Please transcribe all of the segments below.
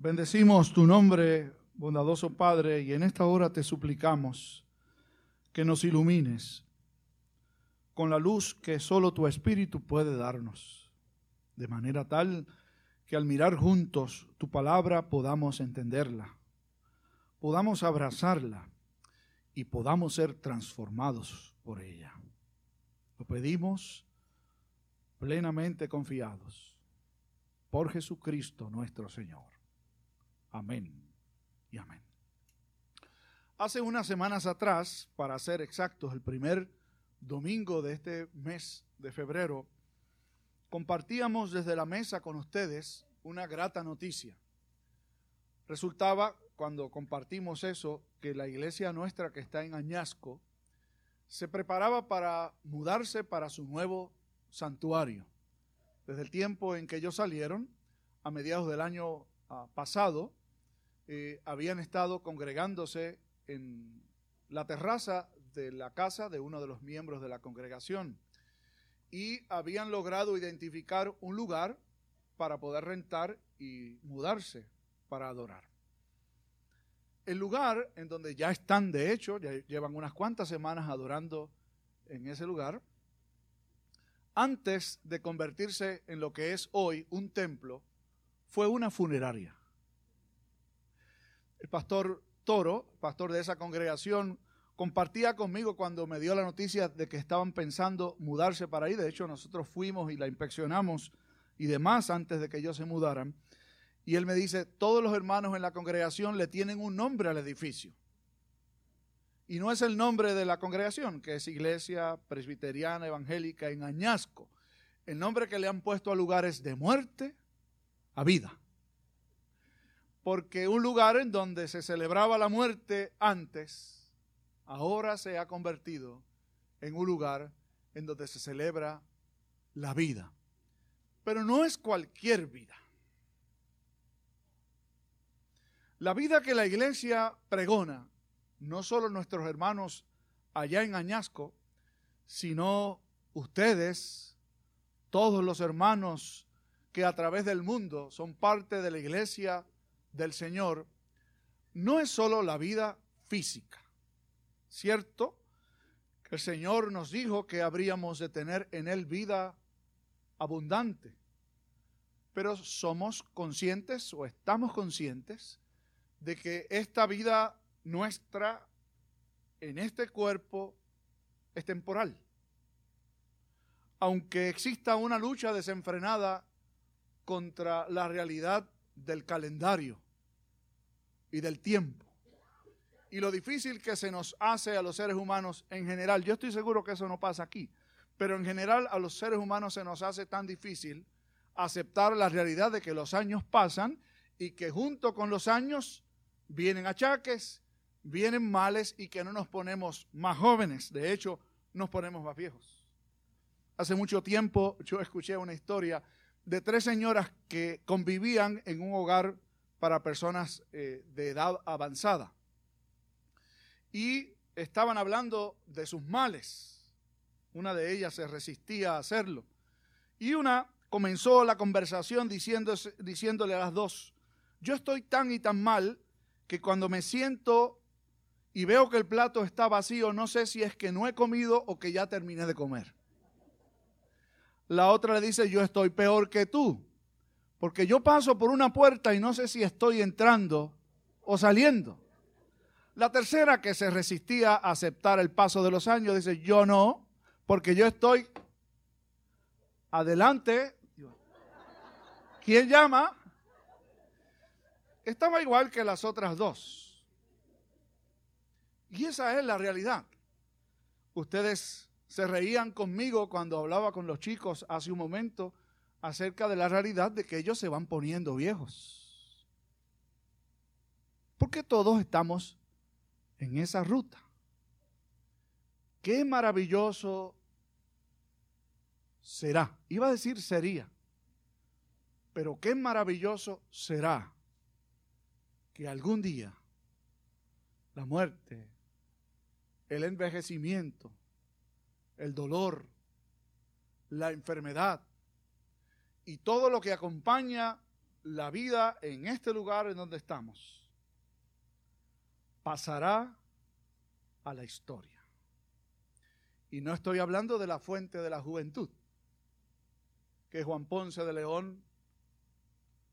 Bendecimos tu nombre, bondadoso Padre, y en esta hora te suplicamos que nos ilumines con la luz que solo tu Espíritu puede darnos, de manera tal que al mirar juntos tu palabra podamos entenderla, podamos abrazarla y podamos ser transformados por ella. Lo pedimos plenamente confiados por Jesucristo nuestro Señor. Amén y amén. Hace unas semanas atrás, para ser exactos, el primer domingo de este mes de febrero, compartíamos desde la mesa con ustedes una grata noticia. Resultaba, cuando compartimos eso, que la iglesia nuestra que está en Añasco se preparaba para mudarse para su nuevo santuario. Desde el tiempo en que ellos salieron, a mediados del año ah, pasado, eh, habían estado congregándose en la terraza de la casa de uno de los miembros de la congregación y habían logrado identificar un lugar para poder rentar y mudarse para adorar. El lugar en donde ya están, de hecho, ya llevan unas cuantas semanas adorando en ese lugar, antes de convertirse en lo que es hoy un templo, fue una funeraria. El pastor Toro, pastor de esa congregación, compartía conmigo cuando me dio la noticia de que estaban pensando mudarse para ahí. De hecho, nosotros fuimos y la inspeccionamos y demás antes de que ellos se mudaran. Y él me dice, todos los hermanos en la congregación le tienen un nombre al edificio. Y no es el nombre de la congregación, que es Iglesia Presbiteriana Evangélica en Añasco. El nombre que le han puesto a lugares de muerte a vida porque un lugar en donde se celebraba la muerte antes, ahora se ha convertido en un lugar en donde se celebra la vida. Pero no es cualquier vida. La vida que la iglesia pregona, no solo nuestros hermanos allá en Añasco, sino ustedes, todos los hermanos que a través del mundo son parte de la iglesia del Señor no es solo la vida física, ¿cierto? Que el Señor nos dijo que habríamos de tener en Él vida abundante, pero somos conscientes o estamos conscientes de que esta vida nuestra en este cuerpo es temporal. Aunque exista una lucha desenfrenada contra la realidad del calendario y del tiempo. Y lo difícil que se nos hace a los seres humanos en general, yo estoy seguro que eso no pasa aquí, pero en general a los seres humanos se nos hace tan difícil aceptar la realidad de que los años pasan y que junto con los años vienen achaques, vienen males y que no nos ponemos más jóvenes, de hecho nos ponemos más viejos. Hace mucho tiempo yo escuché una historia de tres señoras que convivían en un hogar para personas eh, de edad avanzada. Y estaban hablando de sus males. Una de ellas se resistía a hacerlo. Y una comenzó la conversación diciéndole a las dos, yo estoy tan y tan mal que cuando me siento y veo que el plato está vacío, no sé si es que no he comido o que ya terminé de comer. La otra le dice, yo estoy peor que tú, porque yo paso por una puerta y no sé si estoy entrando o saliendo. La tercera, que se resistía a aceptar el paso de los años, dice, yo no, porque yo estoy adelante. ¿Quién llama? Estaba igual que las otras dos. Y esa es la realidad. Ustedes se reían conmigo cuando hablaba con los chicos hace un momento acerca de la realidad de que ellos se van poniendo viejos. Porque todos estamos en esa ruta. Qué maravilloso será. Iba a decir sería. Pero qué maravilloso será que algún día la muerte, el envejecimiento, el dolor, la enfermedad y todo lo que acompaña la vida en este lugar en donde estamos pasará a la historia. Y no estoy hablando de la fuente de la juventud, que Juan Ponce de León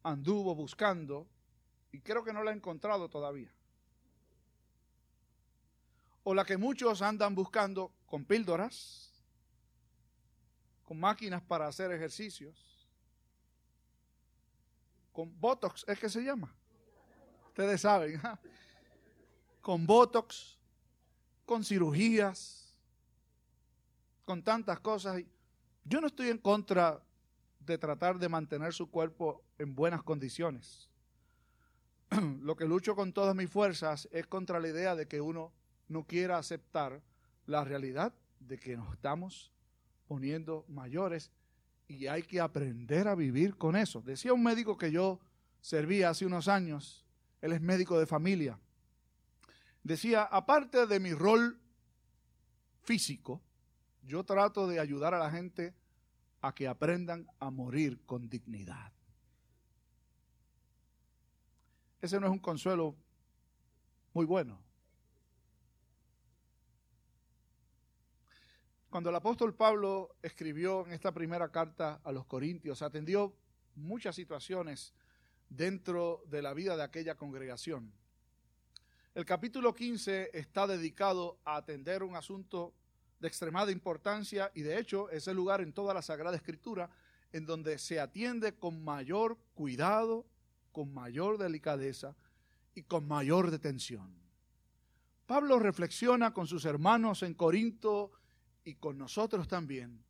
anduvo buscando y creo que no la ha encontrado todavía. O la que muchos andan buscando con píldoras, con máquinas para hacer ejercicios, con Botox, es que se llama. Ustedes saben, con Botox, con cirugías, con tantas cosas. Yo no estoy en contra de tratar de mantener su cuerpo en buenas condiciones. Lo que lucho con todas mis fuerzas es contra la idea de que uno no quiera aceptar la realidad de que nos estamos poniendo mayores y hay que aprender a vivir con eso. Decía un médico que yo servía hace unos años, él es médico de familia, decía, aparte de mi rol físico, yo trato de ayudar a la gente a que aprendan a morir con dignidad. Ese no es un consuelo muy bueno. Cuando el apóstol Pablo escribió en esta primera carta a los Corintios, atendió muchas situaciones dentro de la vida de aquella congregación. El capítulo 15 está dedicado a atender un asunto de extremada importancia y de hecho es el lugar en toda la Sagrada Escritura en donde se atiende con mayor cuidado, con mayor delicadeza y con mayor detención. Pablo reflexiona con sus hermanos en Corinto y con nosotros también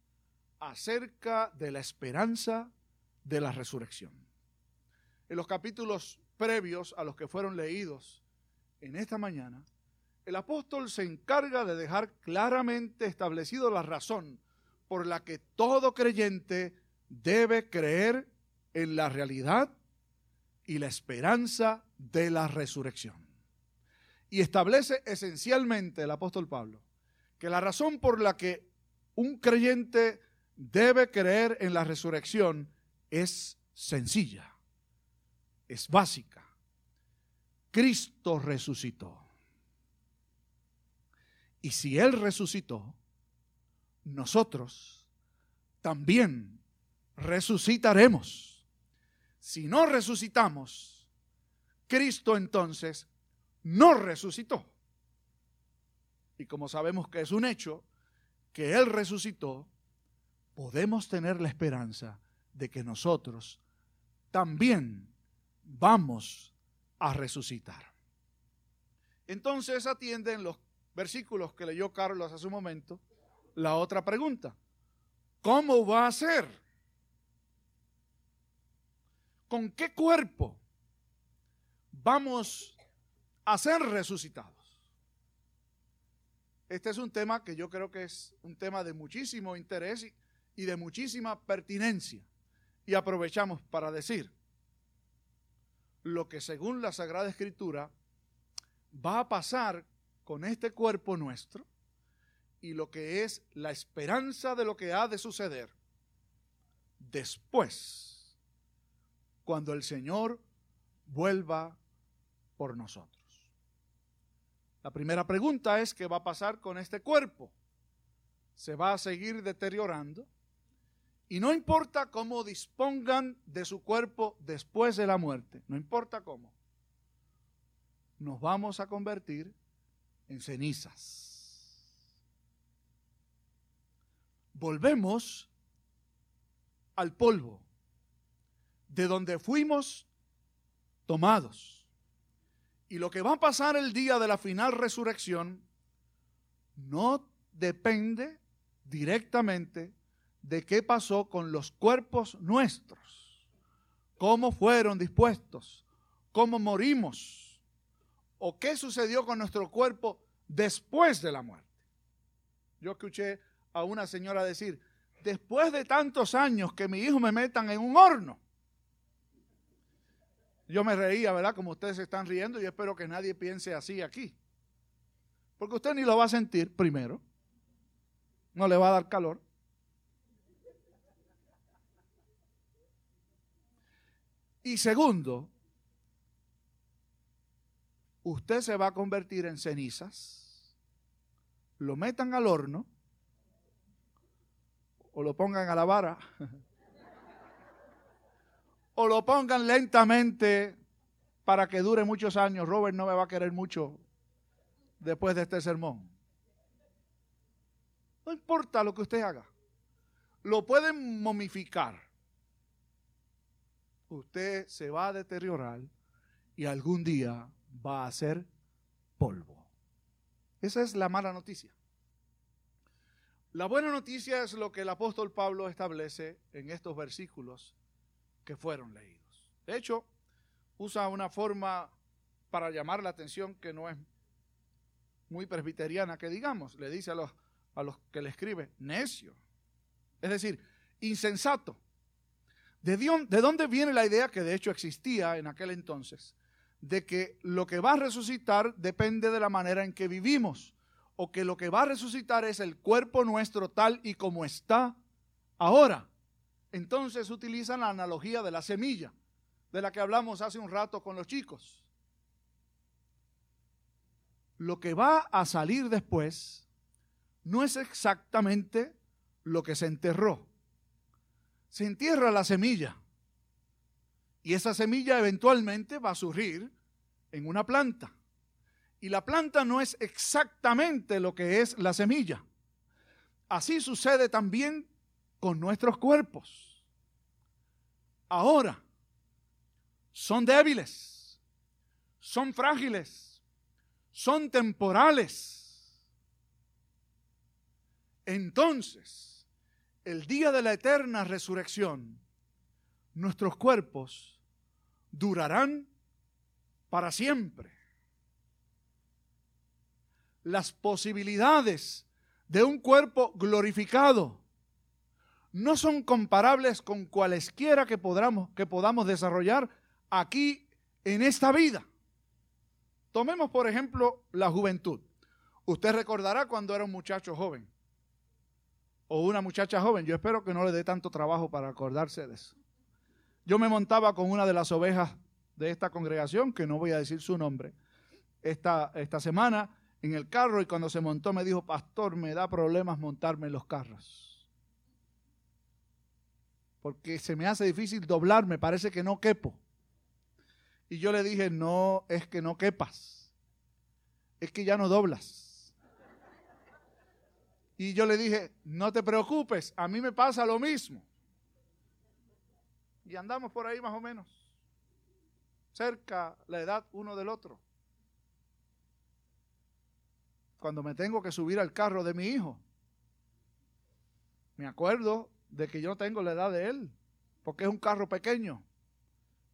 acerca de la esperanza de la resurrección. En los capítulos previos a los que fueron leídos en esta mañana, el apóstol se encarga de dejar claramente establecido la razón por la que todo creyente debe creer en la realidad y la esperanza de la resurrección. Y establece esencialmente el apóstol Pablo que la razón por la que un creyente debe creer en la resurrección es sencilla, es básica. Cristo resucitó. Y si Él resucitó, nosotros también resucitaremos. Si no resucitamos, Cristo entonces no resucitó. Y como sabemos que es un hecho, que Él resucitó, podemos tener la esperanza de que nosotros también vamos a resucitar. Entonces atienden los versículos que leyó Carlos hace un momento, la otra pregunta. ¿Cómo va a ser? ¿Con qué cuerpo vamos a ser resucitados? Este es un tema que yo creo que es un tema de muchísimo interés y, de muchísima pertinencia. Y aprovechamos para decir lo que según la Sagrada Escritura va a pasar con este cuerpo nuestro y lo que es la esperanza de lo que ha de suceder después, cuando el Señor vuelva por nosotros. La primera pregunta es, ¿qué va a pasar con este cuerpo? ¿Se va a seguir deteriorando? Y no importa cómo dispongan de su cuerpo después de la muerte, no importa cómo, nos vamos a convertir en cenizas. Volvemos al polvo de donde fuimos tomados. Y lo que va a pasar el día de la final resurrección no depende directamente de qué pasó con los cuerpos nuestros, cómo fueron dispuestos, cómo morimos o qué sucedió con nuestro cuerpo después de la muerte. Yo escuché a una señora decir, después de tantos años que mi hijo me metan en un horno. Yo me reía, ¿verdad? Como ustedes se están riendo y espero que nadie piense así aquí. Porque usted ni lo va a sentir primero. No le va a dar calor. Y segundo, usted se va a convertir en cenizas, lo metan al horno o lo pongan a la vara o lo pongan lentamente para que dure muchos años. Robert no me va a querer mucho después de este sermón. No importa lo que usted haga. Lo pueden momificar. Usted se va a deteriorar y algún día va a ser polvo. Esa es la mala noticia. La buena noticia es lo que el apóstol Pablo establece en estos versículos que fueron leídos. De hecho, usa una forma para llamar la atención que no es muy presbiteriana, que digamos, le dice a los, a los que le escribe, necio. Es decir, insensato. ¿De, ¿De dónde viene la idea que de hecho existía en aquel entonces? De que lo que va a resucitar depende de la manera en que vivimos, o que lo que va a resucitar es el cuerpo nuestro tal y como está ahora. Entonces utilizan la analogía de la semilla, de la que hablamos hace un rato con los chicos. Lo que va a salir después no es exactamente lo que se enterró. Se entierra la semilla y esa semilla eventualmente va a surgir en una planta. Y la planta no es exactamente lo que es la semilla. Así sucede también con nuestros cuerpos. Ahora, son débiles, son frágiles, son temporales. Entonces, el día de la eterna resurrección, nuestros cuerpos durarán para siempre. Las posibilidades de un cuerpo glorificado no son comparables con cualesquiera que, podamos, que podamos desarrollar aquí en esta vida. Tomemos, por ejemplo, la juventud. Usted recordará cuando era un muchacho joven o una muchacha joven. Yo espero que no le dé tanto trabajo para acordarse de eso. Yo me montaba con una de las ovejas de esta congregación, que no voy a decir su nombre, esta, esta semana en el carro y cuando se montó me dijo, pastor, me da problemas montarme en los carros porque se me hace difícil doblarme, parece que no quepo. Y yo le dije, no, es que no quepas, es que ya no doblas. Y yo le dije, no te preocupes, a mí me pasa lo mismo. Y andamos por ahí más o menos, cerca la edad uno del otro. Cuando me tengo que subir al carro de mi hijo, me acuerdo de que yo tengo la edad de él, porque es un carro pequeño.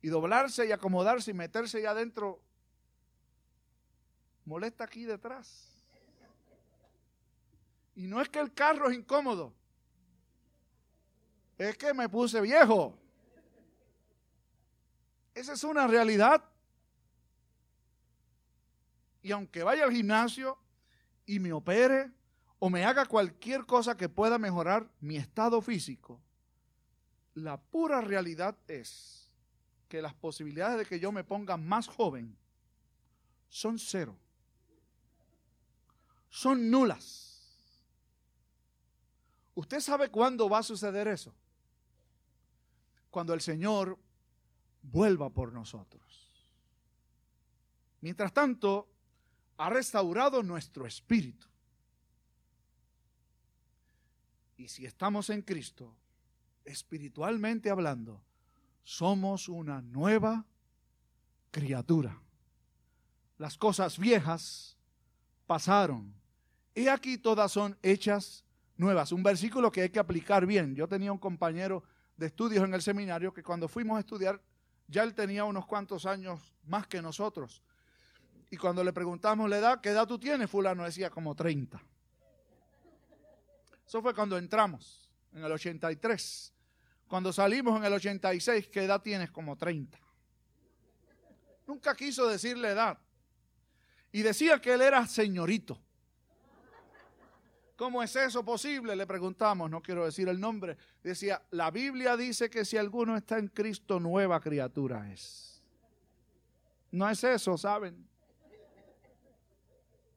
Y doblarse y acomodarse y meterse ya adentro molesta aquí detrás. Y no es que el carro es incómodo, es que me puse viejo. Esa es una realidad. Y aunque vaya al gimnasio y me opere, o me haga cualquier cosa que pueda mejorar mi estado físico, la pura realidad es que las posibilidades de que yo me ponga más joven son cero. Son nulas. ¿Usted sabe cuándo va a suceder eso? Cuando el Señor vuelva por nosotros. Mientras tanto, ha restaurado nuestro espíritu. Y si estamos en Cristo, espiritualmente hablando, somos una nueva criatura. Las cosas viejas pasaron. Y aquí todas son hechas nuevas. Un versículo que hay que aplicar bien. Yo tenía un compañero de estudios en el seminario que cuando fuimos a estudiar, ya él tenía unos cuantos años más que nosotros. Y cuando le preguntamos la edad, ¿qué edad tú tienes? Fulano decía como 30. Eso fue cuando entramos, en el 83. Cuando salimos en el 86, ¿qué edad tienes? Como 30. Nunca quiso decirle edad. Y decía que él era señorito. ¿Cómo es eso posible? Le preguntamos, no quiero decir el nombre. Decía, la Biblia dice que si alguno está en Cristo, nueva criatura es. No es eso, ¿saben?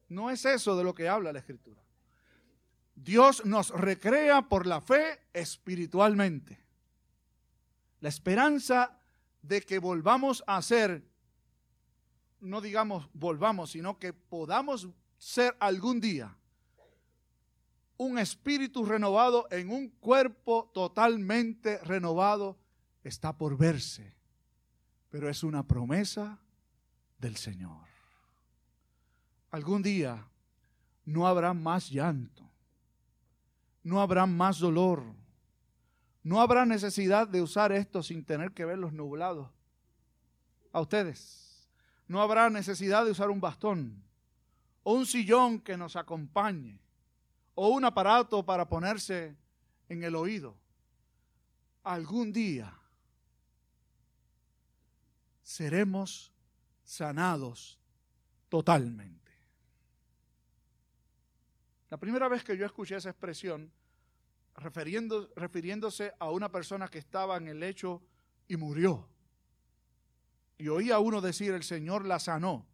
No es eso de lo que habla la Escritura. Dios nos recrea por la fe espiritualmente. La esperanza de que volvamos a ser, no digamos volvamos, sino que podamos ser algún día un espíritu renovado en un cuerpo totalmente renovado está por verse, pero es una promesa del Señor. Algún día no habrá más llanto, no habrá más dolor, no habrá necesidad de usar esto sin tener que verlos nublados. A ustedes, no habrá necesidad de usar un bastón o un sillón que nos acompañe o un aparato para ponerse en el oído. Algún día seremos sanados totalmente. La primera vez que yo escuché esa expresión, refiriéndose a una persona que estaba en el lecho y murió, y oí a uno decir, el Señor la sanó,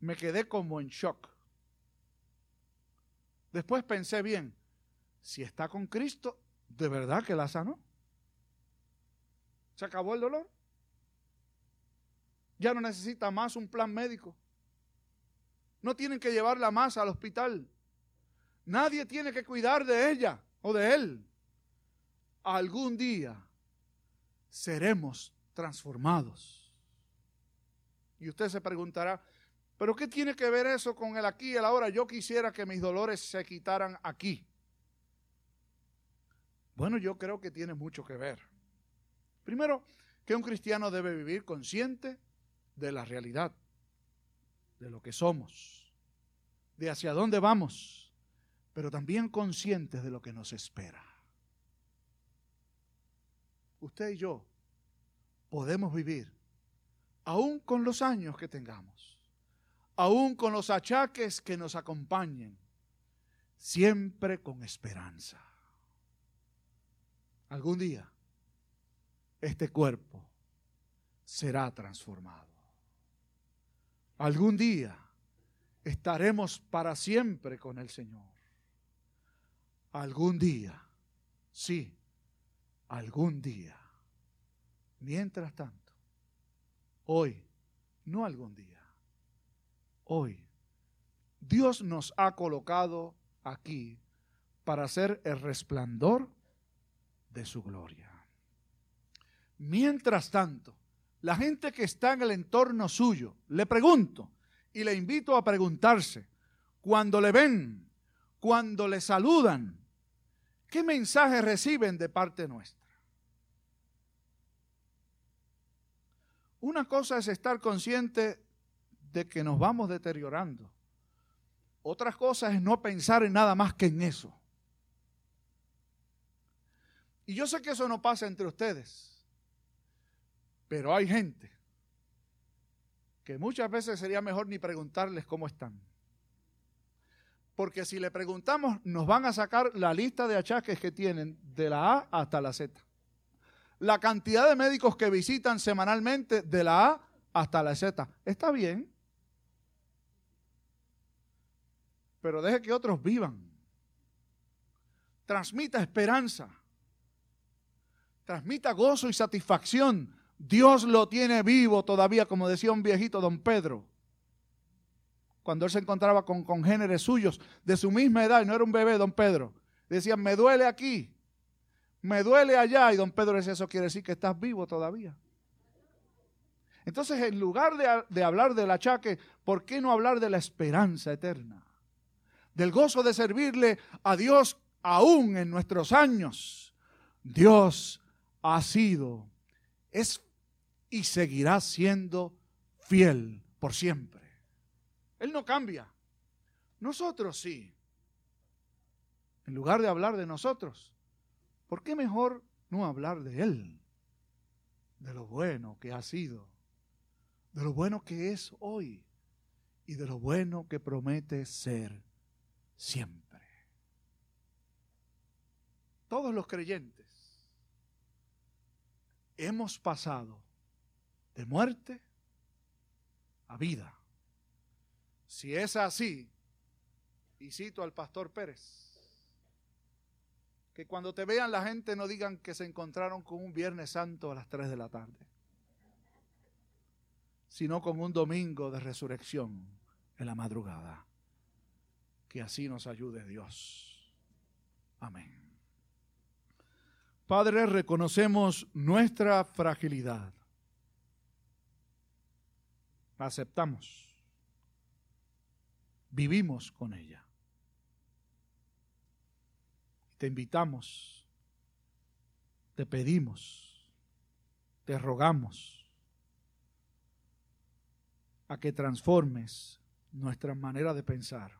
me quedé como en shock. Después pensé bien, si está con Cristo, ¿de verdad que la sanó? ¿Se acabó el dolor? Ya no necesita más un plan médico. No tienen que llevarla más al hospital. Nadie tiene que cuidar de ella o de él. Algún día seremos transformados. Y usted se preguntará, pero ¿qué tiene que ver eso con el aquí y el ahora? Yo quisiera que mis dolores se quitaran aquí. Bueno, yo creo que tiene mucho que ver. Primero, que un cristiano debe vivir consciente de la realidad, de lo que somos, de hacia dónde vamos, pero también conscientes de lo que nos espera. Usted y yo podemos vivir, aún con los años que tengamos aún con los achaques que nos acompañen, siempre con esperanza. Algún día este cuerpo será transformado. Algún día estaremos para siempre con el Señor. Algún día, sí, algún día. Mientras tanto, hoy, no algún día hoy. Dios nos ha colocado aquí para ser el resplandor de su gloria. Mientras tanto, la gente que está en el entorno suyo, le pregunto y le invito a preguntarse, cuando le ven, cuando le saludan, ¿qué mensaje reciben de parte nuestra? Una cosa es estar consciente de que nos vamos deteriorando. Otras cosas es no pensar en nada más que en eso. Y yo sé que eso no pasa entre ustedes, pero hay gente que muchas veces sería mejor ni preguntarles cómo están. Porque si le preguntamos, nos van a sacar la lista de achaques que tienen de la A hasta la Z. La cantidad de médicos que visitan semanalmente de la A hasta la Z. Está bien. pero deje que otros vivan. Transmita esperanza. Transmita gozo y satisfacción. Dios lo tiene vivo todavía, como decía un viejito, don Pedro. Cuando él se encontraba con congéneres suyos de su misma edad, y no era un bebé, don Pedro. Decían, me duele aquí, me duele allá. Y don Pedro decía, eso quiere decir que estás vivo todavía. Entonces, en lugar de, de hablar del achaque, ¿por qué no hablar de la esperanza eterna? del gozo de servirle a Dios aún en nuestros años. Dios ha sido, es y seguirá siendo fiel por siempre. Él no cambia. Nosotros sí. En lugar de hablar de nosotros, ¿por qué mejor no hablar de Él? De lo bueno que ha sido, de lo bueno que es hoy y de lo bueno que promete ser siempre. Todos los creyentes hemos pasado de muerte a vida. Si es así, y cito al pastor Pérez, que cuando te vean la gente no digan que se encontraron con un Viernes Santo a las 3 de la tarde, sino con un domingo de resurrección en la madrugada. Que así nos ayude Dios. Amén. Padre, reconocemos nuestra fragilidad. La aceptamos. Vivimos con ella. Te invitamos, te pedimos, te rogamos a que transformes nuestra manera de pensar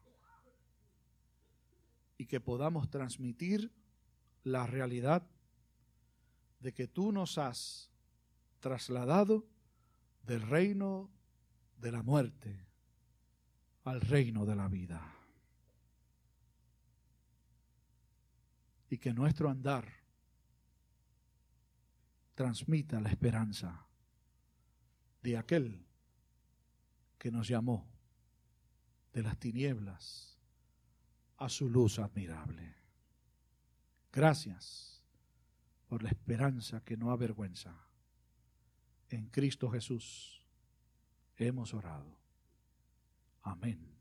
y que podamos transmitir la realidad de que tú nos has trasladado del reino de la muerte al reino de la vida. Y que nuestro andar transmita la esperanza de aquel que nos llamó de las tinieblas a su luz admirable. Gracias por la esperanza que no avergüenza. En Cristo Jesús hemos orado. Amén.